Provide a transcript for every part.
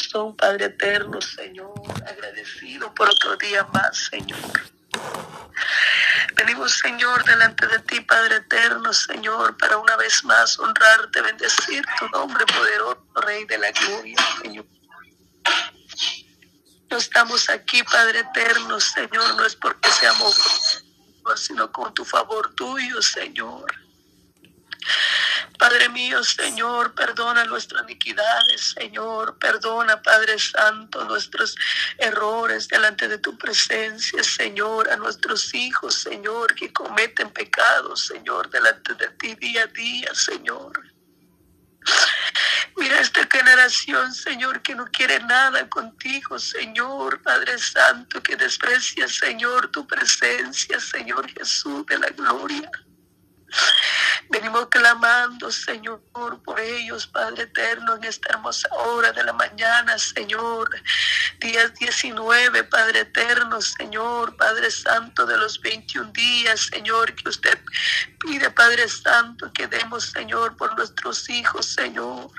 corazón, Padre eterno, Señor, agradecido por otro día más, Señor. Venimos, Señor, delante de ti, Padre eterno, Señor, para una vez más honrarte, bendecir tu nombre poderoso, Rey de la gloria, Señor. No estamos aquí, Padre eterno, Señor, no es porque seamos, sino con tu favor tuyo, Señor. Padre mío, Señor, perdona nuestras iniquidades, Señor. Perdona, Padre Santo, nuestros errores delante de tu presencia, Señor. A nuestros hijos, Señor, que cometen pecados, Señor, delante de ti día a día, Señor. Mira esta generación, Señor, que no quiere nada contigo, Señor, Padre Santo, que desprecia, Señor, tu presencia, Señor Jesús de la gloria. Venimos clamando, Señor, por ellos, Padre eterno, en esta hermosa hora de la mañana, Señor. Días 19, Padre eterno, Señor, Padre Santo de los 21 días, Señor, que usted pide, Padre Santo, que demos, Señor, por nuestros hijos, Señor.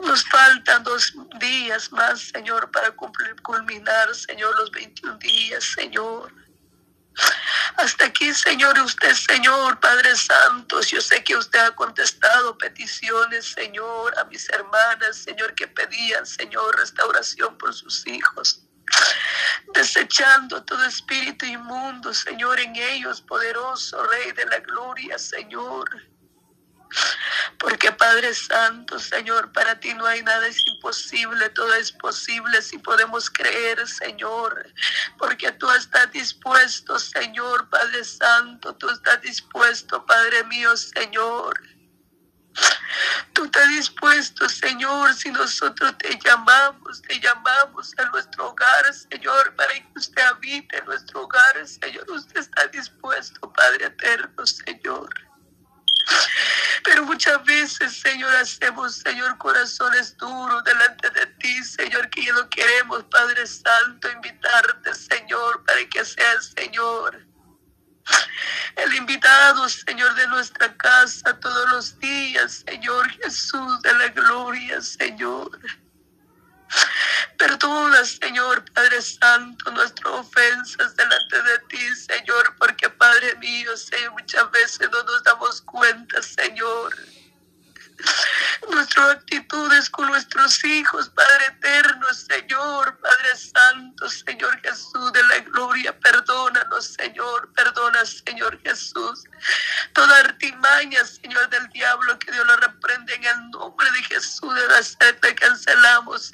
Nos faltan dos días más, Señor, para culminar, Señor, los 21 días, Señor. Hasta aquí, Señor, usted, Señor, Padre Santo, yo sé que usted ha contestado peticiones, Señor, a mis hermanas, Señor, que pedían, Señor, restauración por sus hijos desechando todo espíritu inmundo, Señor, en ellos, poderoso Rey de la gloria, Señor. Porque Padre Santo, Señor, para ti no hay nada es imposible, todo es posible si podemos creer, Señor. Porque tú estás dispuesto, Señor, Padre Santo, tú estás dispuesto, Padre mío, Señor. Tú estás dispuesto, Señor, si nosotros te llamamos, te llamamos a nuestro hogar, Señor, para que usted habite en nuestro hogar, Señor. Usted está dispuesto, Padre eterno, Señor. Pero muchas veces, Señor, hacemos, Señor, corazones duros delante de ti, Señor, que ya no queremos, Padre Santo, invitarte, Señor, para que seas, Señor, el invitado, Señor, de nuestra casa todos los días, Señor Jesús de la gloria, Señor. Perdona, Señor Padre Santo, nuestras ofensas delante de ti, Señor, porque Padre mío, Señor, muchas veces no nos damos cuenta, Señor. Nuestras actitudes con nuestros hijos, Padre eterno, Señor, Padre Santo, Señor Jesús de la gloria, perdónanos, Señor, perdona, Señor Jesús. Toda artimaña, Señor del diablo, que Dios lo reprende en el nombre de Jesús de la seta, cancelamos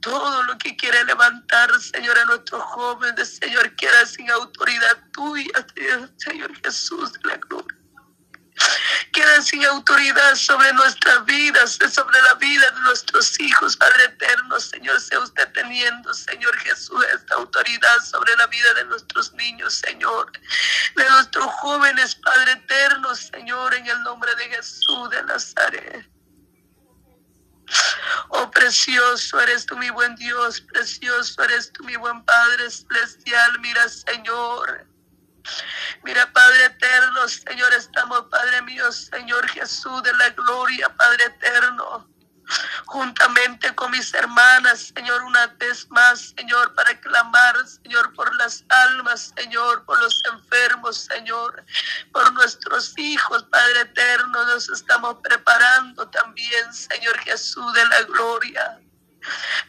todo lo que quiere levantar, Señor, a nuestros jóvenes, Señor, queda sin autoridad tuya, Señor Jesús de la gloria. Queda sin autoridad sobre nuestras vidas, sobre la vida de nuestros hijos, Padre eterno, Señor, sea usted teniendo, Señor Jesús, esta autoridad sobre la vida de nuestros niños, Señor, de nuestros jóvenes, Padre eterno, Señor, en el nombre de Jesús de Nazaret. Oh, precioso eres tú, mi buen Dios, precioso eres tú, mi buen Padre celestial. Mira, Señor. Mira, Padre eterno, Señor, estamos, Padre mío, Señor Jesús de la gloria, Padre eterno juntamente con mis hermanas, Señor, una vez más, Señor, para clamar, Señor, por las almas, Señor, por los enfermos, Señor, por nuestros hijos, Padre eterno, nos estamos preparando también, Señor Jesús de la gloria.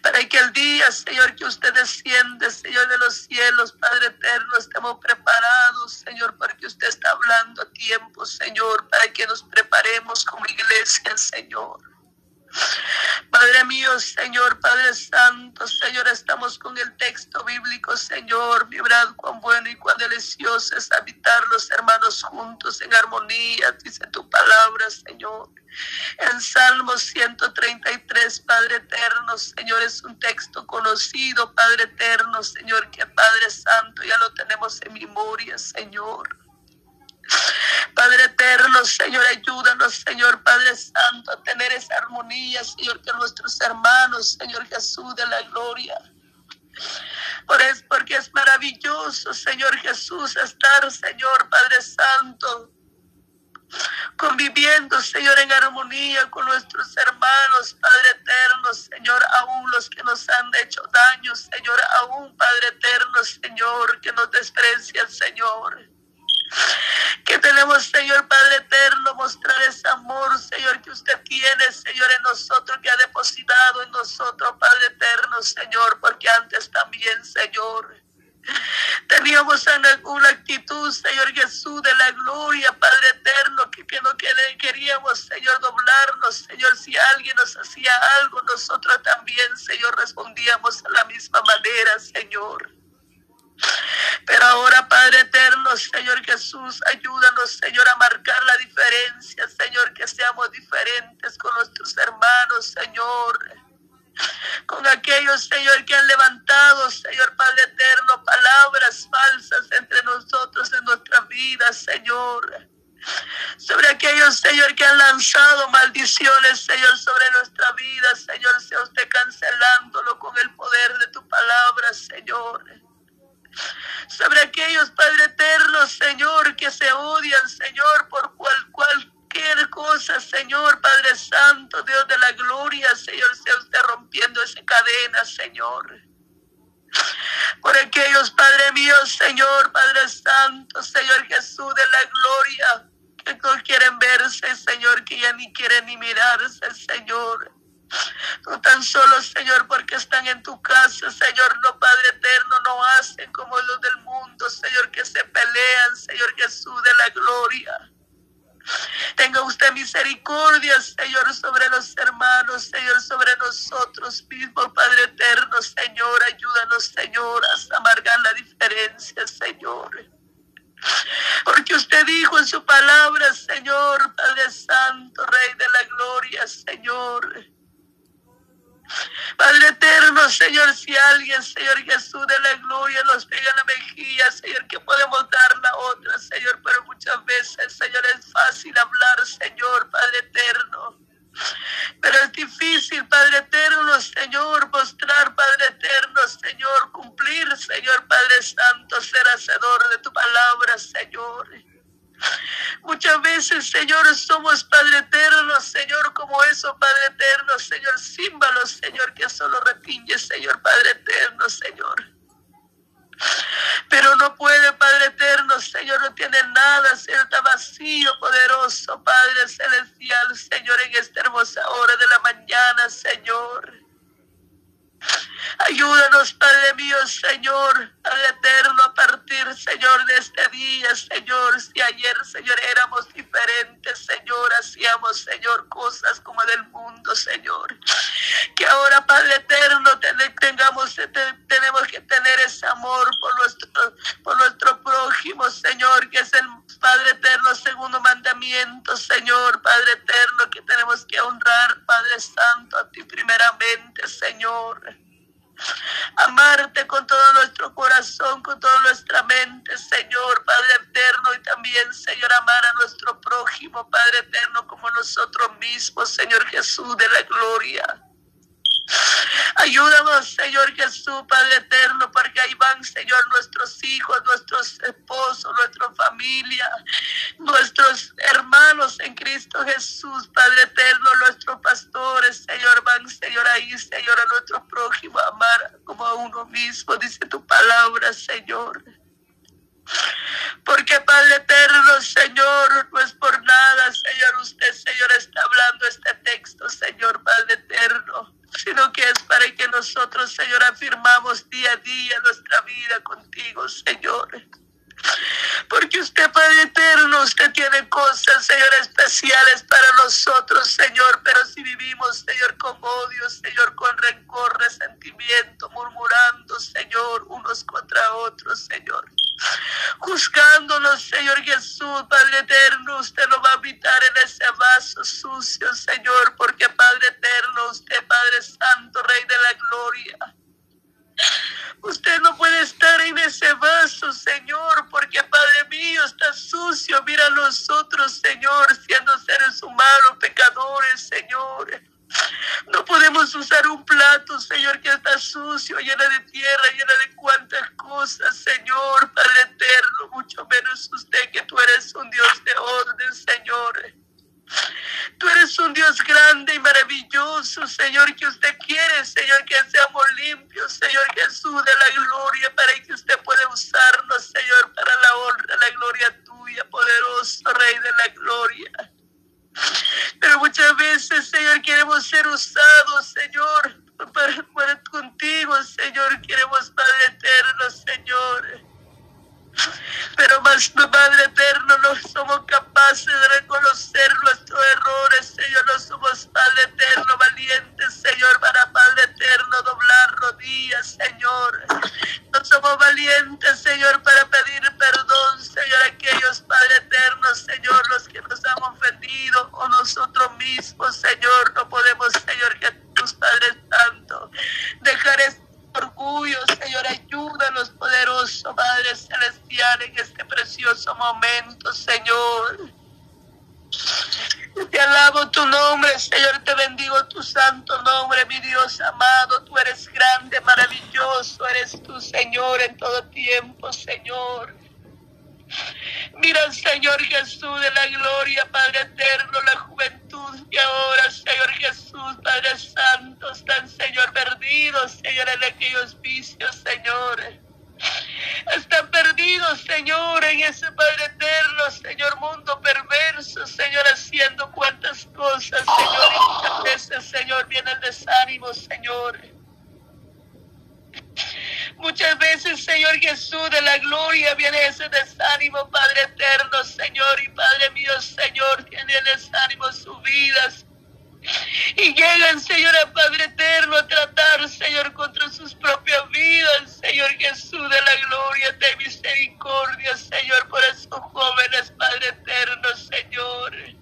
Para que el día, Señor, que usted desciende, Señor de los cielos, Padre eterno, estemos preparados, Señor, porque usted está hablando a tiempo, Señor, para que nos preparemos como iglesia, Señor. Padre mío, Señor, Padre Santo, Señor, estamos con el texto bíblico, Señor, vibrad cuán bueno y cuán delicioso es habitar los hermanos juntos en armonía, dice tu palabra, Señor. En Salmo 133, Padre eterno, Señor, es un texto conocido, Padre eterno, Señor, que Padre Santo ya lo tenemos en memoria, Señor. Eterno, Señor, ayúdanos, Señor Padre Santo, a tener esa armonía, Señor, que nuestros hermanos, Señor Jesús de la gloria. Por eso, porque es maravilloso, Señor Jesús, estar, Señor Padre Santo, conviviendo, Señor, en armonía con nuestros hermanos, Padre eterno, Señor, aún los que nos han hecho daño, Señor, aún, Padre eterno, Señor, que nos desprecian, Señor. Que tenemos, Señor Padre eterno, mostrar ese amor, Señor, que usted tiene, Señor, en nosotros, que ha depositado en nosotros, Padre eterno, Señor, porque antes también, Señor. Teníamos una actitud, Señor Jesús, de la gloria, Padre eterno, que, que no queríamos, Señor, doblarnos, Señor, si alguien nos hacía algo, nosotros también, Señor, respondíamos a la misma manera, Señor. Pero ahora, Padre eterno, Señor Jesús, ayúdanos, Señor, a marcar la diferencia, Señor, que seamos diferentes con nuestros hermanos, Señor con aquellos, Señor, que han levantado, Señor Padre eterno, palabras falsas entre nosotros en nuestra vida, Señor. Sobre aquellos, Señor, que han lanzado maldiciones, Señor, sobre nuestra vida, Señor, sea usted cancelándolo con el poder de tu palabra, Señor. Sobre aquellos, Padre eterno, Señor, que se odian, Señor, por cual, cual Señor Padre Santo, Dios de la gloria, Señor, sea usted rompiendo esa cadena, Señor. Por aquellos, Padre mío, Señor, Padre Santo, Señor Jesús de la gloria, que no quieren verse, Señor, que ya ni quieren ni mirarse, Señor. No tan solo, Señor, porque están en tu casa, Señor, no, Padre eterno, no hacen como los del mundo, Señor, que se pelean, Señor Jesús de la gloria. Tenga usted misericordia, Señor, sobre los hermanos, Señor, sobre nosotros mismos, Padre eterno, Señor. Ayúdanos, Señor, a amargar la diferencia, Señor. Porque usted dijo en su palabra, Señor, Padre Santo, Rey de la Gloria, Señor Padre eterno, Señor, si alguien, Señor Jesús de la gloria, nos pega la mejilla, Señor, que podemos dar la otra, Señor, pero muchas veces, Señor, fácil hablar, Señor, Padre eterno. Pero es difícil, Padre eterno, Señor, mostrar, Padre eterno, Señor, cumplir, Señor, Padre Santo, ser hacedor de tu palabra, Señor. Muchas veces, Señor, somos Padre eterno, Señor, como eso, Padre eterno, Señor, símbolos, Señor, que solo retiñe, Señor, Padre eterno, Señor. Pero no puede, Padre eterno, Señor, no tiene nada, Señor, está vacío, poderoso, Padre celestial, Señor, en esta hermosa hora de la mañana, Señor. Padre mío, Señor, al eterno a partir, Señor, de este día, Señor. Si ayer, Señor, éramos diferentes, Señor, hacíamos, Señor, cosas como del mundo, Señor. Que ahora, Padre eterno, tengamos, tenemos que tener ese amor por nuestro, por nuestro prójimo, Señor, que es el Padre eterno, segundo mandamiento, Señor, Padre eterno, que tenemos que honrar, Padre Santo, a ti primeramente, Señor amarte con todo nuestro corazón, con toda nuestra mente, Señor, Padre eterno, y también, Señor, amar a nuestro prójimo, Padre eterno, como nosotros mismos, Señor Jesús de la gloria. Ayúdanos, Señor Jesús, Padre eterno, porque ahí van, Señor, nuestros hijos, nuestros esposos, nuestra familia, nuestros hermanos en Cristo Jesús, Padre eterno, nuestros pastores, Señor, van, Señor, ahí, Señor, a nuestro prójimo, amar como a uno mismo, dice tu palabra, Señor. Porque Padre eterno, Señor, no es por nada, Señor, usted, Señor, está hablando este texto, Señor, Padre eterno sino que es para que nosotros, Señor, afirmamos día a día nuestra vida contigo, Señor. Porque usted, Padre eterno, usted tiene cosas, Señor, especiales para nosotros, Señor. Pero si vivimos, Señor, con odio, Señor, con rencor, resentimiento, murmurando, Señor, unos contra otros, Señor. Juzgándonos, Señor Jesús, Padre eterno, usted lo va a habitar en ese vaso sucio, Señor. Porque, Padre eterno, usted, Padre Santo, Rey de la Gloria. Usted no puede estar en ese vaso, Señor, porque Padre mío está sucio. Mira a nosotros, Señor, siendo seres humanos, pecadores, Señor. No podemos usar zapato, Señor, que está sucio, llena de tierra, llena de cuantas cosas, Señor, Padre eterno, mucho menos usted, que tú eres un Dios de orden, Señor. Tú eres un Dios grande y maravilloso, Señor, que usted quiere, Señor, que seamos limpios, Señor Jesús de la gloria, para que usted pueda usarnos, Señor, para la honra, la gloria tuya, poderoso Rey de la gloria. Pero muchas veces, Señor, queremos ser usados, Señor, para, para contigo, Señor, queremos, Padre eterno, Señor. Pero más, Padre eterno, no somos capaces de reconocer nuestros errores, Señor. No somos, Padre eterno, valientes, Señor, para Padre eterno doblar rodillas, Señor. No somos valientes, Señor, para pedir perdón, Señor, a aquellos, Padre eterno, Señor, los que nos han ofendido o nosotros mismos, Señor. No podemos, Señor, que tus Padre Santo, dejar este orgullo, Señor, ayúdanos, poderoso Padre En este precioso momento, Señor. Te alabo tu nombre, Señor, te bendigo tu santo nombre, mi Dios amado. Tú eres grande, maravilloso, eres tu Señor, en todo tiempo, Señor. Mira, Señor Jesús de la gloria, Padre eterno, la juventud que ahora, Señor Jesús, Padre Santo, están, Señor, perdidos, Señor, en aquellos vicios, Señor. Están perdidos, Señor, en ese Padre eterno, Señor, mundo perverso, Señor, haciendo cuantas cosas, Señor, y muchas veces, Señor, viene el desánimo, Señor. Muchas veces, Señor Jesús, de la gloria viene ese desánimo, Padre eterno, Señor, y Padre mío, Señor, tiene desánimo su vida. Y llegan, Señor, a Padre eterno, a tratar, Señor, contra sus propias vidas, Señor Jesús, de la gloria, de misericordia, Señor, por esos jóvenes, Padre eterno, Señor.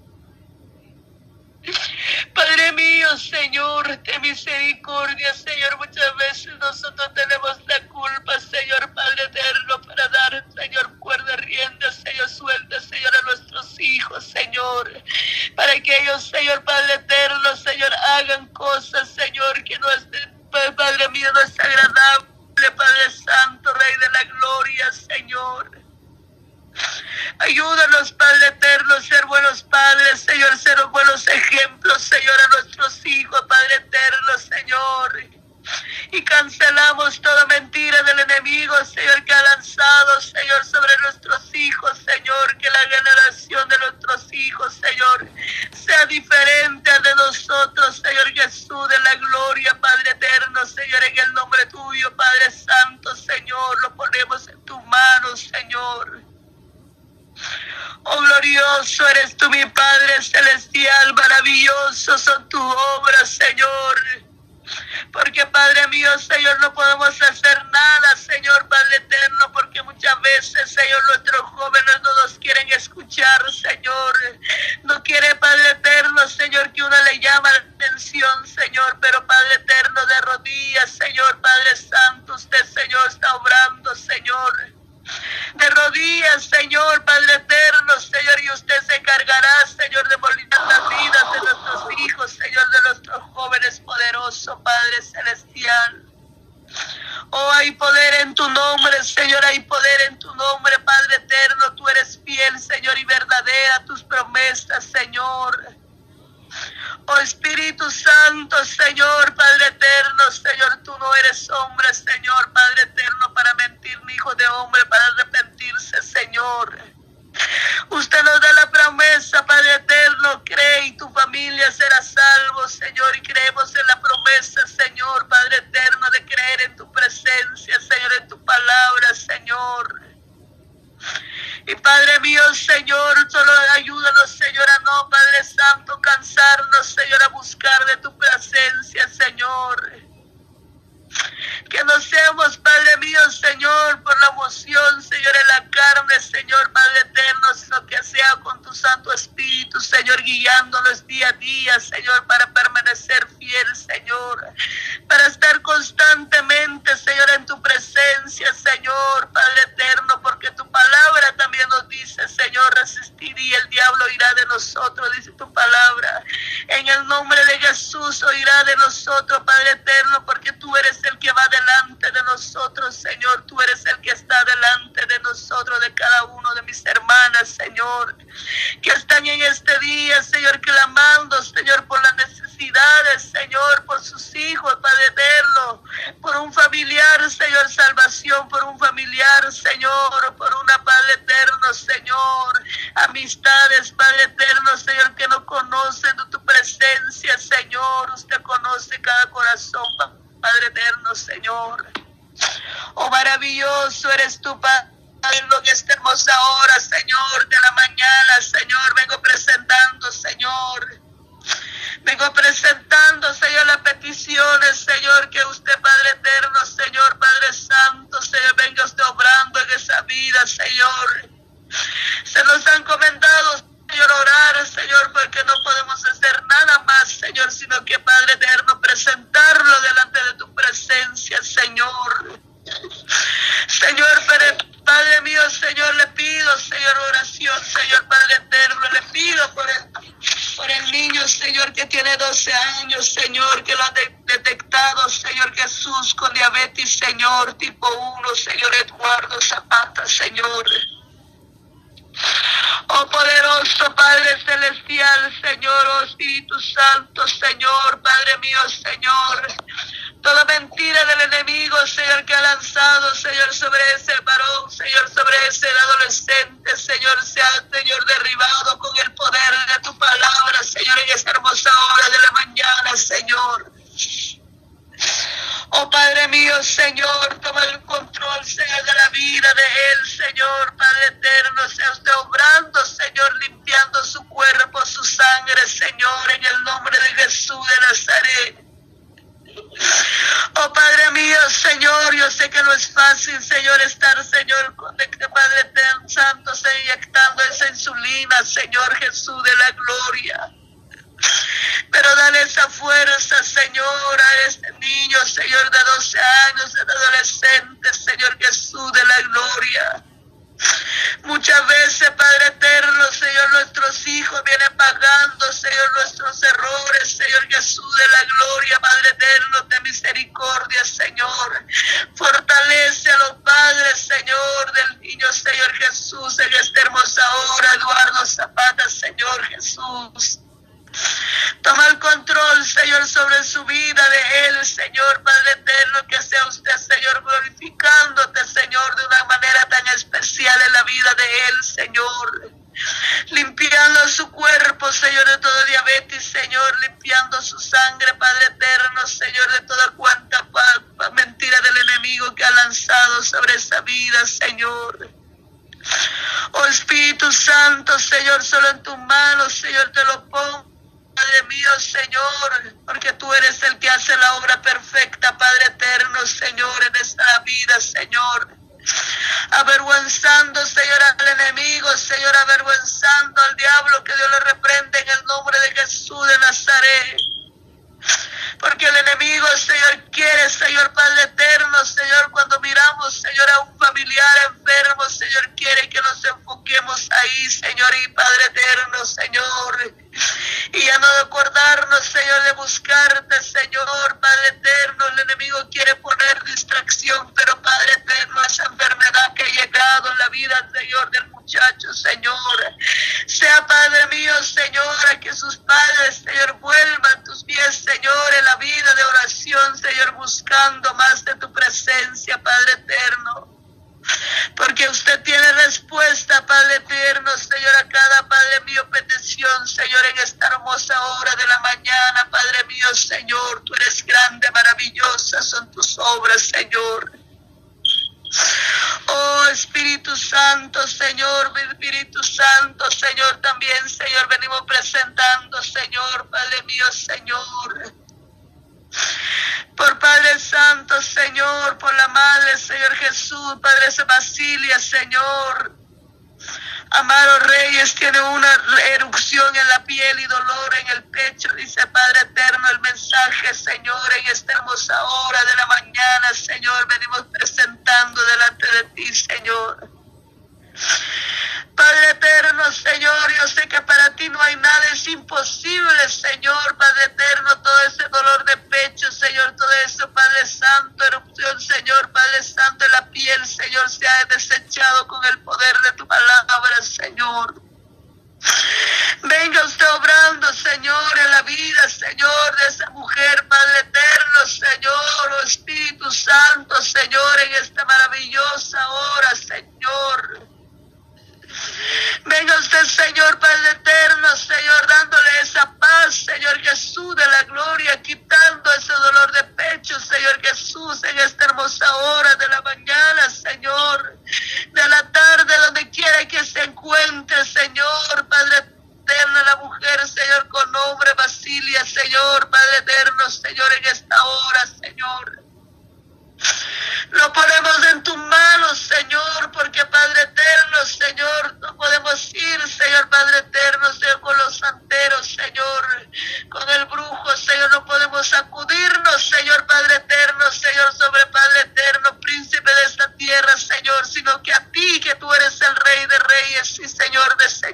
Padre mío, Señor, de misericordia, Señor, muchas veces nosotros tenemos la culpa, Señor Padre eterno, para dar, Señor, cuerda rienda, Señor, suelta, Señor, a nuestros hijos, Señor, para que ellos, Señor Padre eterno, Señor, hagan cosas, Señor, que no es, Padre mío, no es agradable, Padre Santo, Rey de la gloria, Señor. Ayúdanos, Padre eterno, ser buenos padres, Señor, ser buenos ejemplos, Señor, a nuestros hijos, Padre eterno, Señor. Y cancelamos toda mentira del enemigo, Señor, que ha lanzado, Señor, sobre nuestros hijos, Señor, que la generación de nuestros hijos, Señor, sea diferente de nosotros, Señor Jesús, de la gloria, Padre eterno, Señor, en el nombre tuyo, Padre Santo, Señor, lo ponemos en tus manos, Señor. Oh glorioso eres tú, mi Padre celestial, maravilloso son tus obras, Señor. Porque Padre mío, Señor, no podemos hacer nada, Señor Padre eterno, porque muchas veces, Señor, nuestros jóvenes no nos quieren escuchar, Señor. No quiere, Padre eterno, Señor, que uno le llame la atención, Señor, pero Padre eterno, de rodillas, Señor, Padre Santo, usted, Señor, está obrando, Señor de rodillas, Señor, Padre eterno, Señor, y usted se encargará, Señor, de moldear las vidas de nuestros hijos, Señor, de nuestros jóvenes poderoso, Padre celestial. Oh, hay poder en tu nombre, Señor, hay poder en tu nombre, Padre eterno. Tú eres fiel, Señor, y verdadera tus promesas, Señor. Oh Espíritu Santo, Señor, Padre eterno, Señor, tú no eres hombre, Señor, Padre eterno, para mentir, ni hijo de hombre, para arrepentirse, Señor. Usted nos da la promesa, Padre eterno, cree y tu familia será salvo, Señor, y creemos en la promesa, Señor, Padre eterno, de creer en tu presencia, Señor, en tu palabra, Señor. Y Padre mío, Señor, solo ayúdanos, Señor, a no, Padre Santo, cansarnos, Señor, a buscar de tu presencia, Señor. Que no seamos, Padre mío, Señor, por la emoción, Señor, en la carne, Señor, Padre eterno, sino que sea con tu Santo Espíritu, Señor, guiándonos día a día, Señor, para permanecer fiel, Señor, para estar constantemente, Señor, en tu presencia, Señor, Padre eterno, porque tu palabra también nos dice, Señor, resistir y el diablo irá de nosotros, dice tu palabra. En el nombre de Jesús oirá de nosotros, Padre eterno, porque tú eres el que va delante de nosotros, Señor. Tú eres el que está delante de nosotros, de cada uno de mis hermanas, Señor, que están en este día, Señor, clamando, Señor, por las necesidades, Señor, por sus hijos, Padre eterno, por un familiar, Señor, salvación, por un familiar, Señor, por una Padre eterno, Señor, amistades, Padre eterno, Señor, que no conocen de tu presencia, Señor. Usted conoce cada corazón, eterno, Señor. Oh, maravilloso eres tu Padre en esta hermosa hora, Señor, de la mañana, Señor, vengo presentando, Señor. Vengo presentando, Señor, las peticiones, Señor, que usted, Padre eterno, Señor, Padre Santo, Señor, venga usted obrando en esa vida, Señor. Se nos han comentado, Señor, Señor, porque no podemos hacer nada más, Señor, sino que, Padre eterno, presentarlo delante de tu presencia, Señor. Señor, Padre mío, Señor, le pido, Señor, oración, Señor, Padre eterno, le pido por el, por el niño, Señor, que tiene 12 años, Señor, que lo ha detectado, Señor Jesús, con diabetes, Señor, tipo 1, Señor Eduardo Zapata, Señor. Oh poderoso Padre Celestial, Señor, oh Espíritu Santo, Señor, Padre mío, Señor. Toda mentira del enemigo, Señor, que ha lanzado, Señor, sobre ese varón, Señor, sobre ese adolescente, Señor, sea, Señor, derribado con el poder de tu palabra, Señor, en esta hermosa hora de la mañana, Señor. Oh Padre mío, Señor, toma el control, Señor, de la vida de él, Señor, Padre eterno, sea usted obrando, Señor, limpiando su cuerpo, su sangre, Señor, en el nombre de Jesús de Nazaret. Oh Padre mío, Señor, yo sé que no es fácil, Señor, estar, Señor, con Padre eterno, Santo, inyectando esa insulina, Señor Jesús de la gloria. Pero dale esa fuerza, Señor, a este Señor, de 12 años, de adolescente, Señor Jesús de la gloria. Muchas veces, Padre eterno, Señor, nuestros hijos vienen pagando, Señor, nuestros errores, Señor Jesús de la gloria, Padre eterno, de misericordia, Señor. Fortalece a los padres, Señor, del niño, Señor Jesús, en esta hermosa hora, Eduardo Zapata, Señor Jesús. Toma el control, Señor, sobre su vida de él, Señor Padre eterno, que sea usted, Señor, glorificándote, Señor, de una manera tan especial en la vida de él, Señor. Limpiando su cuerpo, Señor, de todo diabetes, Señor, limpiando su sangre, Padre eterno, Señor, de toda cuanta mentira del enemigo que ha lanzado sobre esa vida, Señor. Oh Espíritu Santo, Señor, solo en tus manos, Señor, te lo pongo. Padre mío, Señor, porque tú eres el que hace la obra perfecta, Padre eterno, Señor, en esta vida, Señor. Avergüenzando, Señor, al enemigo, Señor, avergüenzando al diablo, que Dios le reprende en el nombre de Jesús de Nazaret. Porque el enemigo, Señor, quiere, Señor Padre eterno, Señor, cuando miramos, Señor, a un familiar enfermo, Señor, quiere que nos enfoquemos ahí, Señor, y Padre eterno, Señor. Y ya no acordarnos, Señor, de buscarte, Señor, Padre eterno. El enemigo quiere poner distracción, pero Padre eterno, esa enfermedad que ha llegado en la vida, Señor, del muchacho, Señor. Sea Padre mío, Señor, a que sus padres, Señor, vuelvan pies, Señor, en la vida de oración, Señor, buscando más de tu presencia, Padre eterno. Porque usted tiene respuesta, Padre eterno, Señor, a cada Padre mío petición, Señor, en esta hermosa hora de la mañana, Padre mío, Señor, tú eres grande, maravillosa, son tus obras, Señor. Oh Espíritu Santo, Señor, Espíritu Santo, Señor, también, Señor, venimos presentando, Señor, Padre mío, Señor por Padre Santo, Señor, por la Madre, Señor Jesús, Padre Basilia, Señor. Amaro Reyes tiene una erupción en la piel y dolor en el pecho, dice Padre Eterno, el mensaje, Señor, en esta hermosa hora de la mañana, Señor, venimos presentando delante de ti, Señor. Padre eterno, Señor, yo sé que para ti no hay nada, es imposible, Señor, Padre eterno, todo ese dolor de pecho, Señor, todo eso, Padre Santo, erupción, Señor, Padre Santo, en la piel, Señor, se ha desechado con el poder de tu palabra, Señor. Venga usted obrando, Señor, en la vida, Señor, de esa mujer, Padre eterno, Señor, oh Espíritu Santo, Señor, en esta maravillosa hora, Señor. George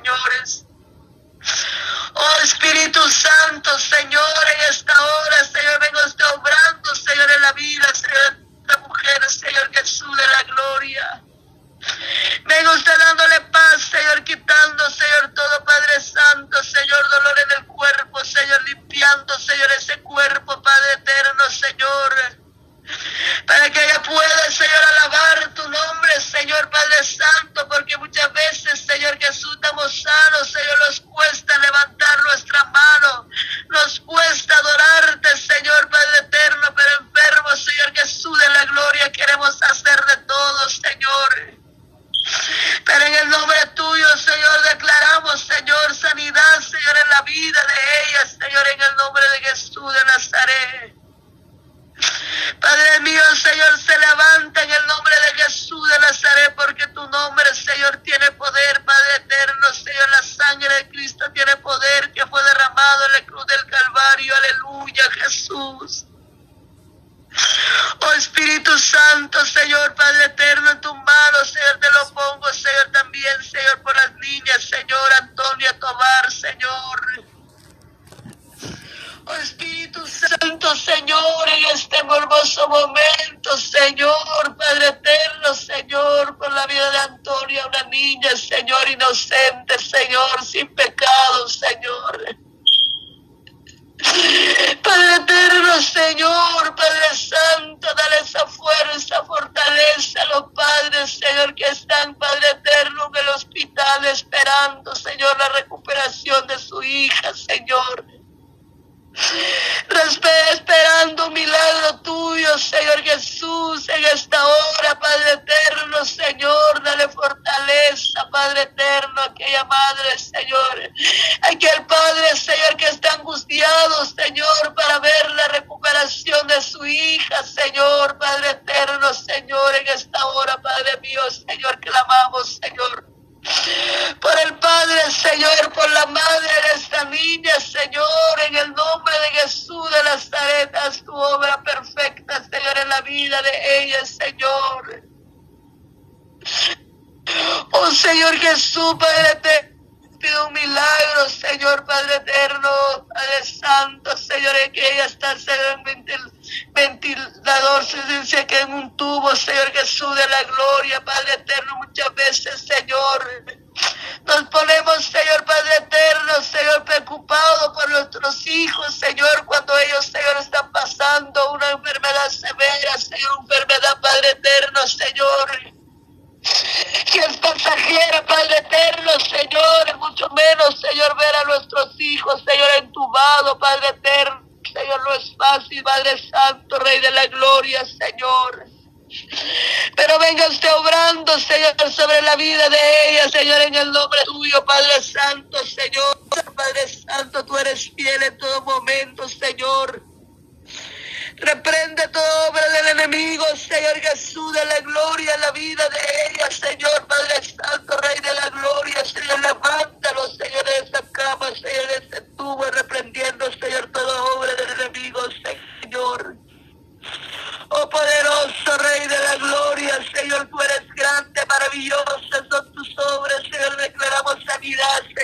notice vida de ella, Señor, en el nombre de Jesús de Nazaret. Padre mío, Señor, se levanta en el nombre de Jesús de Nazaret, porque tu nombre, Señor, tiene poder, Padre eterno, Señor, la sangre de Cristo tiene poder que fue derramado en la cruz del Calvario, aleluya, Jesús. Oh Espíritu Santo, Señor, Padre eterno, en tus manos, Señor, te lo pongo, Señor, también, Señor, por las niñas, Señor, Antonia Tobar, Señor, Espíritu Santo, Señor, en este hermoso momento, Señor, Padre eterno, Señor, por la vida de Antonia, una niña, Señor, inocente, Señor, sin pecado, Señor. Padre eterno, Señor, Jesús de la gloria, Padre en el nombre tuyo, Padre Santo, Señor.